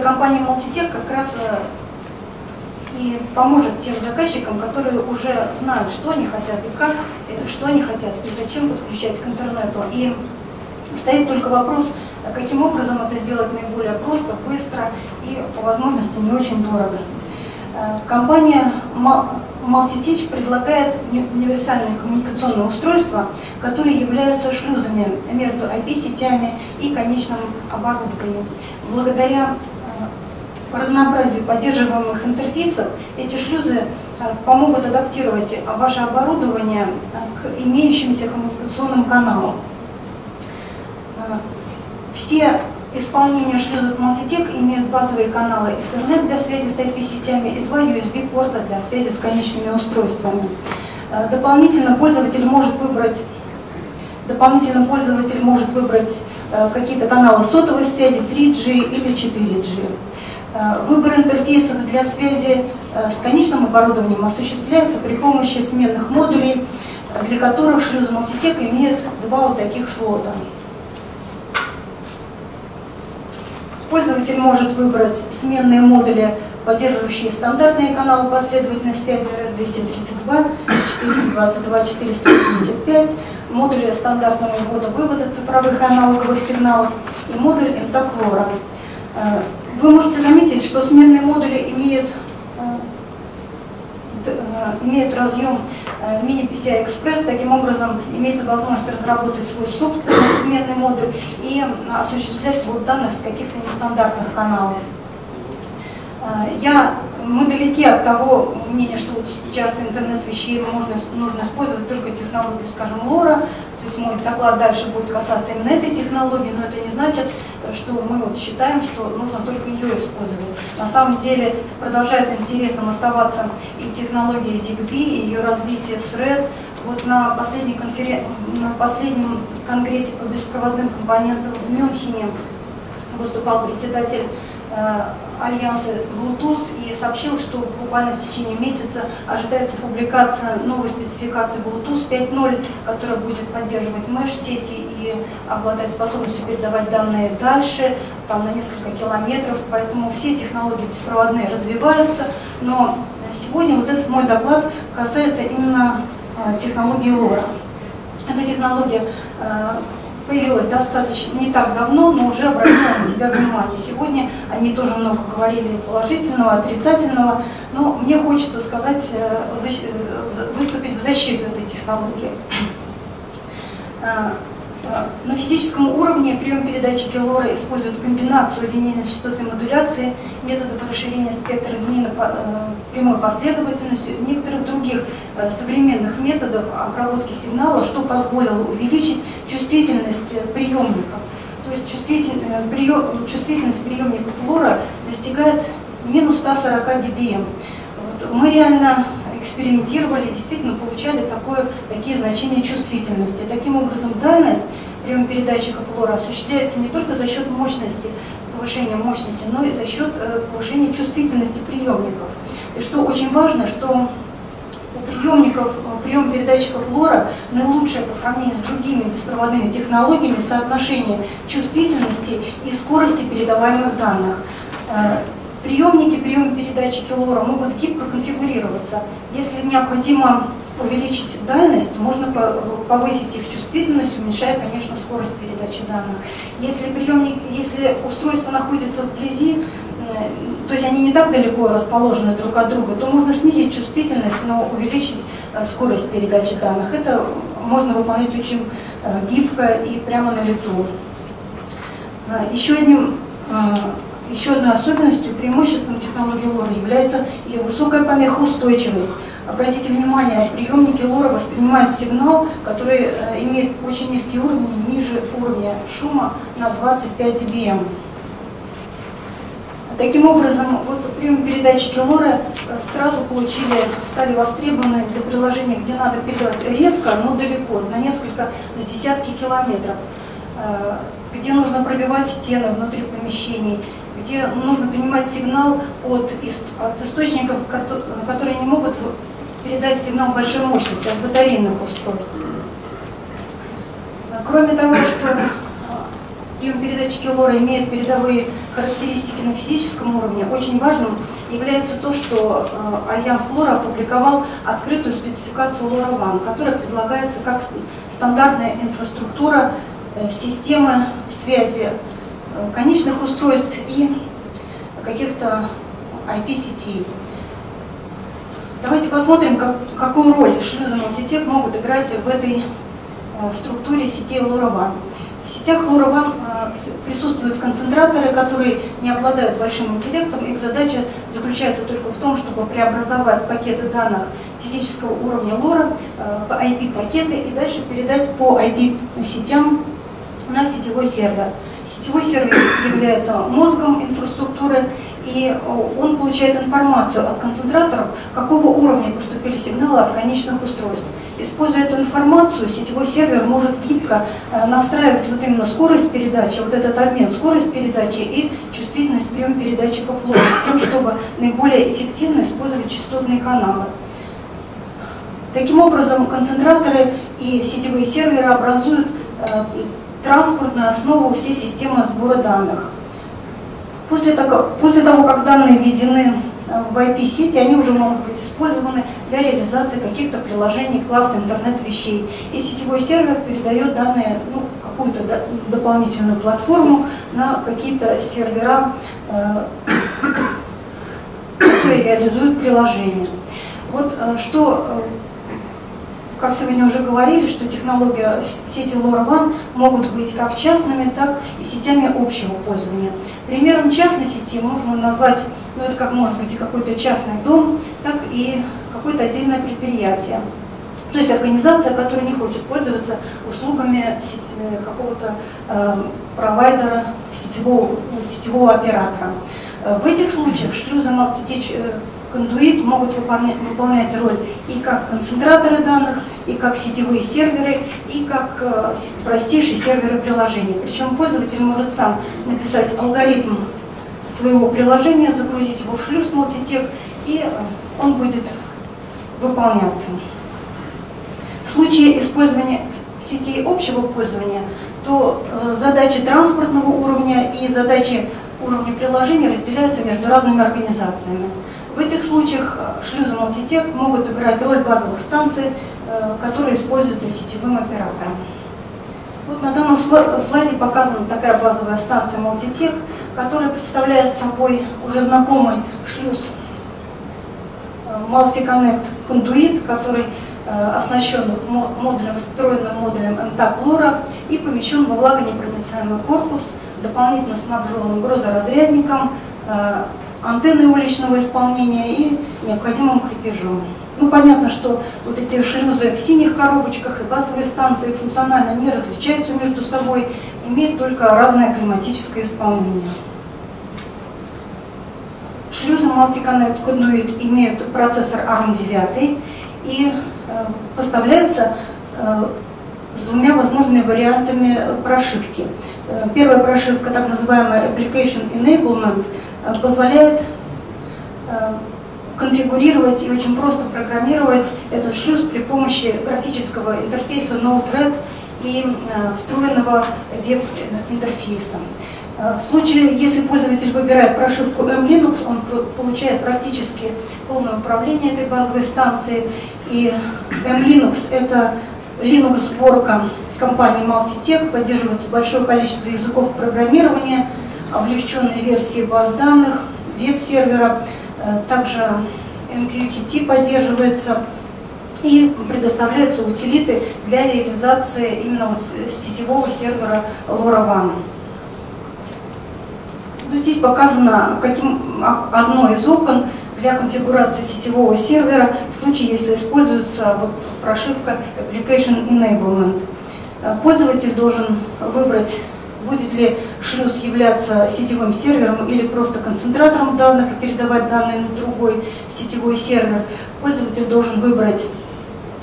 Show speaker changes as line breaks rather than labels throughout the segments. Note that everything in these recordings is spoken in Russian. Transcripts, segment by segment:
компания Multitech как раз и поможет тем заказчикам, которые уже знают, что они хотят и как, что они хотят и зачем подключать к интернету. И стоит только вопрос, каким образом это сделать наиболее просто, быстро и по возможности не очень дорого. Э, компания Multiteach предлагает универсальные коммуникационные устройства, которые являются шлюзами между IP-сетями и конечным оборудованием. Благодаря по разнообразию поддерживаемых интерфейсов эти шлюзы э, помогут адаптировать ваше оборудование э, к имеющимся коммуникационным каналам. Все исполнения шлюзов Multitech имеют базовые каналы Ethernet для связи с IP-сетями и два USB-порта для связи с конечными устройствами. Дополнительно пользователь может выбрать Дополнительно пользователь может выбрать какие-то каналы сотовой связи 3G или 4G. Э, выбор интерфейсов для связи э, с конечным оборудованием осуществляется при помощи сменных модулей, для которых шлюзы Multitech имеют два вот таких слота. Пользователь может выбрать сменные модули, поддерживающие стандартные каналы последовательной связи RS-232, 422, 485, модули стандартного ввода-вывода цифровых аналоговых сигналов и модуль МТАКлора. Вы можете заметить, что сменные модули имеют, э, э, имеют разъем э, мини PCI Express, таким образом имеется возможность разработать свой собственный сменный модуль и осуществлять ввод данных с каких-то нестандартных каналов. Я, мы далеки от того мнения, что вот сейчас интернет вещей можно, нужно использовать только технологию, скажем, лора, то есть мой доклад дальше будет касаться именно этой технологии, но это не значит, что мы вот считаем, что нужно только ее использовать. На самом деле продолжает интересным оставаться и технология ZigBee, и ее развитие с RED. Вот на, последней конферен... на последнем конгрессе по беспроводным компонентам в Мюнхене выступал председатель э, альянса Bluetooth и сообщил, что буквально в течение месяца ожидается публикация новой спецификации Bluetooth 5.0, которая будет поддерживать mesh-сети и обладать способностью передавать данные дальше, там на несколько километров, поэтому все технологии беспроводные развиваются, но сегодня вот этот мой доклад касается именно э, технологии LoRa. Эта технология э, появилась достаточно не так давно, но уже обратила на себя внимание. Сегодня они тоже много говорили положительного, отрицательного, но мне хочется сказать, э, э, выступить в защиту этой технологии. Э, на физическом уровне прием передачи Келлора использует комбинацию линейно-частотной модуляции, методов расширения спектра линейно прямой последовательностью, некоторых других современных методов обработки сигнала, что позволило увеличить чувствительность приемников. То есть чувствительность, прием, чувствительность приемника флора достигает минус 140 dBm. Вот мы реально экспериментировали, действительно получали такое, такие значения чувствительности. Таким образом, дальность приема передатчика флора осуществляется не только за счет мощности, повышения мощности, но и за счет э, повышения чувствительности приемников. И что очень важно, что у приемников, прием передатчиков лора наилучшее по сравнению с другими беспроводными технологиями соотношение чувствительности и скорости передаваемых данных. Приемники, прием передатчики лора могут гибко конфигурироваться. Если необходимо увеличить дальность, то можно повысить их чувствительность, уменьшая, конечно, скорость передачи данных. Если, приемник, если устройство находится вблизи, э, то есть они не так далеко расположены друг от друга, то можно снизить чувствительность, но увеличить э, скорость передачи данных. Это можно выполнять очень э, гибко и прямо на лету. Еще одним еще одной особенностью, преимуществом технологии LoRa является ее высокая помехоустойчивость. Обратите внимание, приемники LoRa воспринимают сигнал, который э, имеет очень низкий уровень, ниже уровня шума на 25 dBm. Таким образом, вот прием передатчики LoRa э, сразу получили, стали востребованы для приложения, где надо передавать редко, но далеко, на несколько, на десятки километров, э, где нужно пробивать стены внутри помещений, где нужно принимать сигнал от, от источников, которые не могут передать сигнал большой мощности от батарейных устройств. Кроме того, что прием-передатчики LoRa имеют передовые характеристики на физическом уровне, очень важным является то, что э, Альянс LoRa опубликовал открытую спецификацию LoRaWAN, которая предлагается как стандартная инфраструктура э, системы связи э, конечных устройств и каких-то IP-сетей. Давайте посмотрим, как, какую роль шлюзы мультитек могут играть в этой э, структуре сетей LoRaWAN. В сетях LoRaWAN э, присутствуют концентраторы, которые не обладают большим интеллектом. Их задача заключается только в том, чтобы преобразовать пакеты данных физического уровня LoRa э, в IP-пакеты и дальше передать по IP-сетям на сетевой сервер. Сетевой сервер является мозгом инфраструктуры, и он получает информацию от концентраторов, какого уровня поступили сигналы от конечных устройств. Используя эту информацию, сетевой сервер может гибко э, настраивать вот именно скорость передачи, вот этот обмен, скорость передачи и чувствительность прием передатчиков лома, с тем, чтобы наиболее эффективно использовать частотные каналы. Таким образом, концентраторы и сетевые серверы образуют э, транспортную основу всей системы сбора данных. После того, после того как данные введены э, в IP-сети, они уже могут быть использованы для реализации каких-то приложений класса интернет-вещей. И сетевой сервер передает данные, ну, какую-то дополнительную платформу на какие-то сервера, э, которые реализуют приложения. Вот э, что как сегодня уже говорили, что технологии сети LoRaWAN могут быть как частными, так и сетями общего пользования. Примером частной сети можно назвать, ну это как может быть и какой-то частный дом, так и какое-то отдельное предприятие. То есть организация, которая не хочет пользоваться услугами э, какого-то э, провайдера, сетевого, сетевого оператора. Э, в этих случаях шлюзы multi кондуит могут выполнять, выполнять роль и как концентраторы данных, и как сетевые серверы, и как э, простейшие серверы приложения. Причем пользователь может сам написать алгоритм своего приложения, загрузить его в шлюз Multitech, и э, он будет выполняться. В случае использования сетей общего пользования, то э, задачи транспортного уровня и задачи уровня приложения разделяются между разными организациями. В этих случаях э, шлюзы Multitech могут играть роль базовых станций, э, которые используются сетевым оператором. Вот на данном слайде показана такая базовая станция Multitech, которая представляет собой уже знакомый шлюз э, Multi-Connect Conduit, который оснащен модулем, встроенным модулем LoRa и помещен во влагонепроницаемый корпус, дополнительно снабжен грузоразрядником, антенны уличного исполнения и необходимым крепежом. Ну, понятно, что вот эти шлюзы в синих коробочках и базовые станции функционально не различаются между собой, имеют только разное климатическое исполнение. Шлюзы Multi-Connect Conduit имеют процессор ARM9 и э, поставляются э, с двумя возможными вариантами прошивки. Э, первая прошивка, так называемая Application Enablement – позволяет э, конфигурировать и очень просто программировать этот шлюз при помощи графического интерфейса Node-RED и э, встроенного веб-интерфейса. В случае, если пользователь выбирает прошивку M-Linux, он получает практически полное управление этой базовой станцией. И M-Linux – это Linux-сборка компании Multitech, поддерживается большое количество языков программирования – облегченные версии баз данных, веб-сервера, э, также MQTT поддерживается и предоставляются утилиты для реализации именно вот сетевого сервера LoRaWAN. Ну, здесь показано каким, одно из окон для конфигурации сетевого сервера в случае, если используется вот прошивка Application Enablement. Э, пользователь должен выбрать будет ли шлюз являться сетевым сервером или просто концентратором данных и передавать данные на другой сетевой сервер. Пользователь должен выбрать,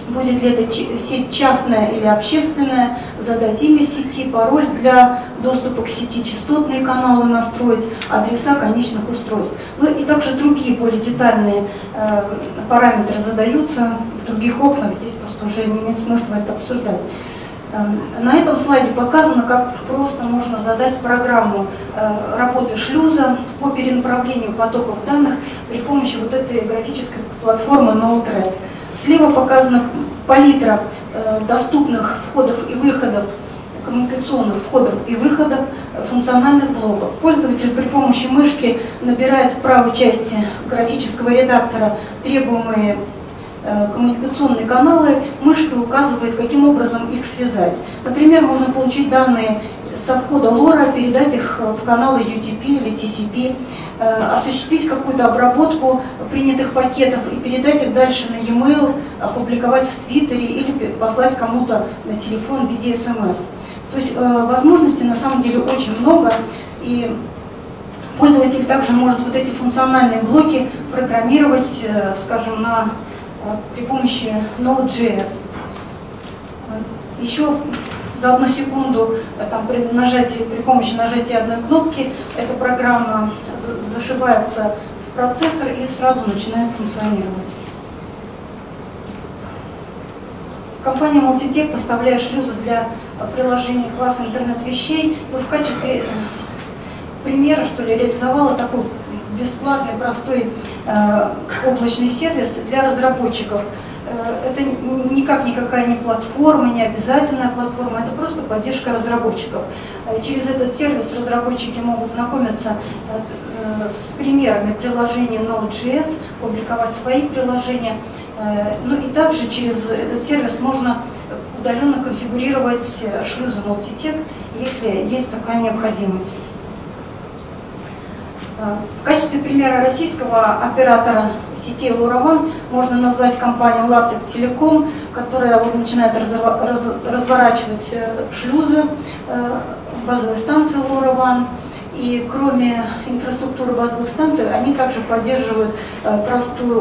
будет ли это сеть частная или общественная, задать имя сети, пароль для доступа к сети, частотные каналы настроить, адреса конечных устройств. Ну и также другие более детальные э, параметры задаются в других окнах, здесь просто уже не имеет смысла это обсуждать. Эм, на этом слайде показано, как просто можно задать программу э, работы шлюза по перенаправлению потоков данных при помощи вот этой графической платформы Node-RED. Слева показана палитра э, доступных входов и выходов, коммуникационных входов и выходов функциональных блоков. Пользователь при помощи мышки набирает в правой части графического редактора требуемые Э, коммуникационные каналы, мышка указывает, каким образом их связать. Например, можно получить данные со входа лора, передать их в каналы UTP или TCP, э, осуществить какую-то обработку принятых пакетов и передать их дальше на e-mail, опубликовать в Твиттере или послать кому-то на телефон в виде смс. То есть э, возможностей на самом деле очень много, и пользователь также может вот эти функциональные блоки программировать, скажем, на при помощи Node.js. Еще за одну секунду там, при, нажатии, при помощи нажатия одной кнопки эта программа зашивается в процессор и сразу начинает функционировать. Компания Multitech, поставляя шлюзы для приложений класса интернет-вещей, ну, в качестве примера, что ли, реализовала такой бесплатный, простой э, облачный сервис для разработчиков. Э, это никак никакая не платформа, не обязательная платформа, это просто поддержка разработчиков. Э, через этот сервис разработчики могут знакомиться э, с примерами приложений Node.js, публиковать свои приложения. Ну и также через этот сервис можно удаленно конфигурировать шлюзы Multitech, если есть такая необходимость. В качестве примера российского оператора сети LoRaWAN можно назвать компанию Lavtec Telecom, которая вот начинает разворачивать э, шлюзы э, базовой станции LoRaWAN. И кроме инфраструктуры базовых станций, они также поддерживают э, простой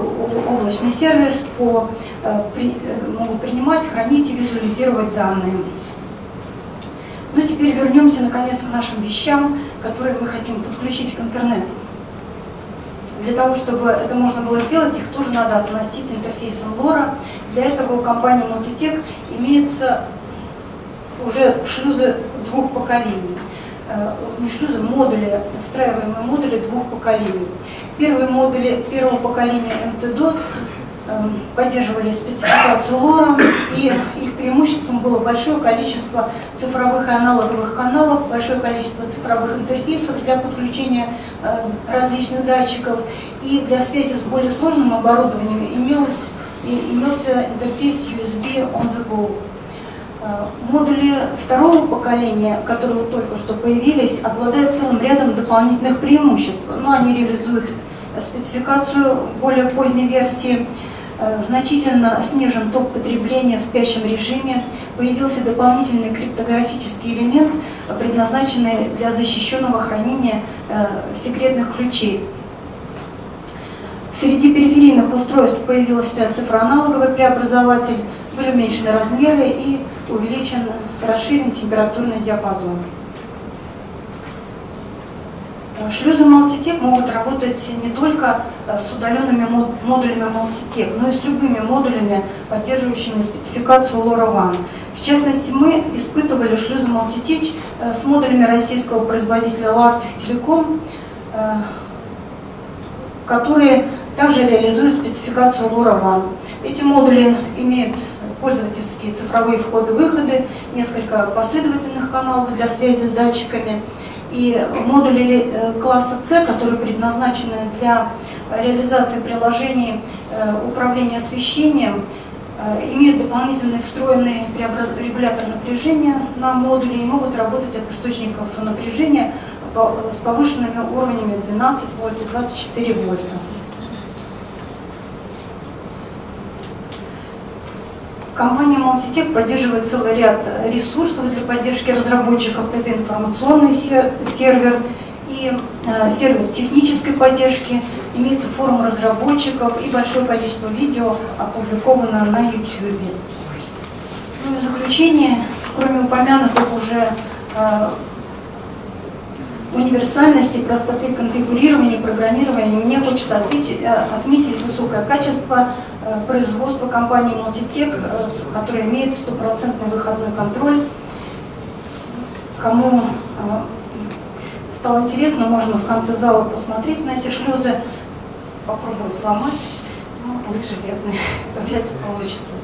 облачный сервис, по, могут принимать, хранить и визуализировать данные. Ну теперь вернемся наконец к нашим вещам, которые мы хотим подключить к интернету. Для того, чтобы это можно было сделать, их тоже надо оснастить интерфейсом LoRa. Для этого у компании Multitech имеются уже шлюзы двух поколений. Э, не шлюзы, модули, встраиваемые модули двух поколений. Первые модули первого поколения MT-DOT поддерживали спецификацию лора, и их преимуществом было большое количество цифровых и аналоговых каналов, большое количество цифровых интерфейсов для подключения э, различных датчиков, и для связи с более сложным оборудованием имелось, имелся интерфейс USB on the go. Э, модули второго поколения, которые только что появились, обладают целым рядом дополнительных преимуществ. Но они реализуют спецификацию более поздней версии, значительно снижен ток потребления в спящем режиме, появился дополнительный криптографический элемент, предназначенный для защищенного хранения э, секретных ключей. Среди периферийных устройств появился цифроаналоговый преобразователь, были уменьшены размеры и увеличен, расширен температурный диапазон. Шлюзы Multitech могут работать не только э, с удаленными модулями Multitech, но и с любыми модулями, поддерживающими спецификацию LoRaWAN. В частности, мы испытывали шлюзы Multitech э, с модулями российского производителя Lavtech э, которые также реализуют спецификацию LoRaWAN. Эти модули имеют пользовательские цифровые входы-выходы, несколько последовательных каналов для связи с датчиками – и модули э, класса С, которые предназначены для реализации приложений э, управления освещением, э, имеют дополнительный встроенный регулятор напряжения на модуле и могут работать от источников напряжения с повышенными уровнями 12 вольт и 24 вольта. Компания Multitech поддерживает целый ряд ресурсов для поддержки разработчиков. Это информационный сервер и э, сервер технической поддержки, имеется форум разработчиков и большое количество видео опубликовано на YouTube. Ну и в заключение, кроме упомянутых уже э, универсальности, простоты конфигурирования и программирования, мне хочется отметить, э, высокое качество э, производства компании Multitech, э, которая имеет стопроцентный выходной контроль. Кому э, стало интересно, можно в конце зала посмотреть на эти шлюзы, попробовать сломать. Ну, вы железные, вряд ли получится.